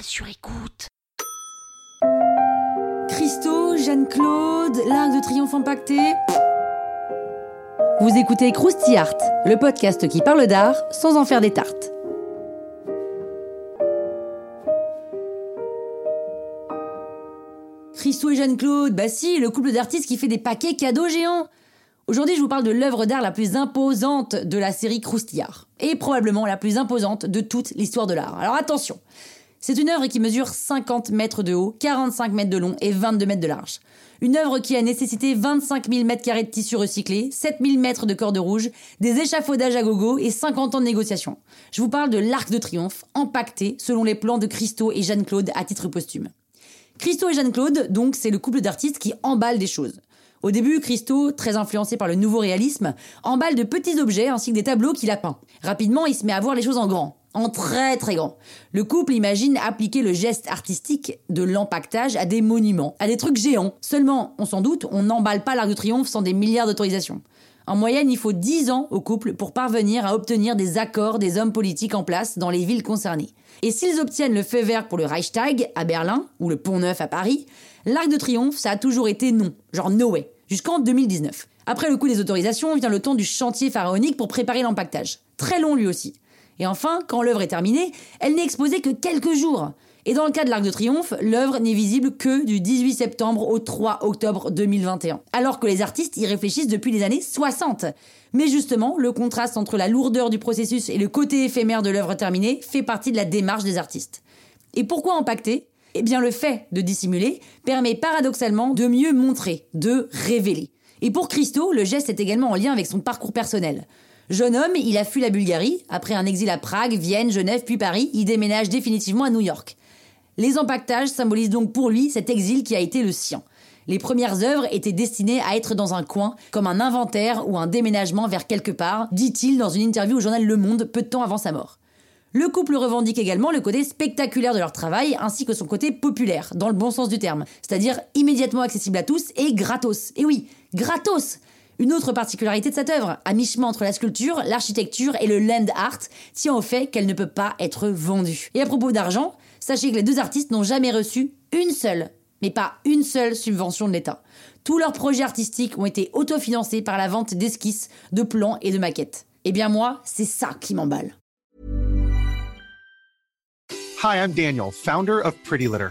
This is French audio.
Sur écoute. Christo, Jeanne-Claude, l'Arc de Triomphe impacté. Vous écoutez Krusty Art, le podcast qui parle d'art sans en faire des tartes. Christo et Jeanne-Claude, bah si, le couple d'artistes qui fait des paquets cadeaux géants. Aujourd'hui, je vous parle de l'œuvre d'art la plus imposante de la série Croustillard. Et probablement la plus imposante de toute l'histoire de l'art. Alors attention, c'est une œuvre qui mesure 50 mètres de haut, 45 mètres de long et 22 mètres de large. Une œuvre qui a nécessité 25 000 mètres carrés de tissu recyclé, 7 000 mètres de corde rouge, des échafaudages à gogo et 50 ans de négociations. Je vous parle de l'Arc de Triomphe, empaqueté selon les plans de Christo et Jeanne-Claude à titre posthume. Christo et Jeanne-Claude, donc, c'est le couple d'artistes qui emballe des choses. Au début, Christo, très influencé par le nouveau réalisme, emballe de petits objets ainsi que des tableaux qu'il a peints. Rapidement, il se met à voir les choses en grand en très très grand. Le couple imagine appliquer le geste artistique de l'empaquetage à des monuments, à des trucs géants. Seulement, on s'en doute, on n'emballe pas l'Arc de Triomphe sans des milliards d'autorisations. En moyenne, il faut 10 ans au couple pour parvenir à obtenir des accords des hommes politiques en place dans les villes concernées. Et s'ils obtiennent le feu vert pour le Reichstag à Berlin ou le Pont Neuf à Paris, l'Arc de Triomphe, ça a toujours été non, genre no way, jusqu'en 2019. Après le coup des autorisations, vient le temps du chantier pharaonique pour préparer l'empaquetage. Très long lui aussi. Et enfin, quand l'œuvre est terminée, elle n'est exposée que quelques jours. Et dans le cas de l'Arc de Triomphe, l'œuvre n'est visible que du 18 septembre au 3 octobre 2021, alors que les artistes y réfléchissent depuis les années 60. Mais justement, le contraste entre la lourdeur du processus et le côté éphémère de l'œuvre terminée fait partie de la démarche des artistes. Et pourquoi empaqueter Eh bien, le fait de dissimuler permet paradoxalement de mieux montrer, de révéler. Et pour Christo, le geste est également en lien avec son parcours personnel. Jeune homme, il a fui la Bulgarie. Après un exil à Prague, Vienne, Genève, puis Paris, il déménage définitivement à New York. Les empaquetages symbolisent donc pour lui cet exil qui a été le sien. Les premières œuvres étaient destinées à être dans un coin, comme un inventaire ou un déménagement vers quelque part, dit-il dans une interview au journal Le Monde peu de temps avant sa mort. Le couple revendique également le côté spectaculaire de leur travail ainsi que son côté populaire, dans le bon sens du terme, c'est-à-dire immédiatement accessible à tous et gratos. Et oui, gratos une autre particularité de cette œuvre, à mi-chemin entre la sculpture, l'architecture et le land art, tient au fait qu'elle ne peut pas être vendue. Et à propos d'argent, sachez que les deux artistes n'ont jamais reçu une seule, mais pas une seule subvention de l'État. Tous leurs projets artistiques ont été autofinancés par la vente d'esquisses, de plans et de maquettes. Eh bien moi, c'est ça qui m'emballe. Hi, I'm Daniel, founder of Pretty Litter.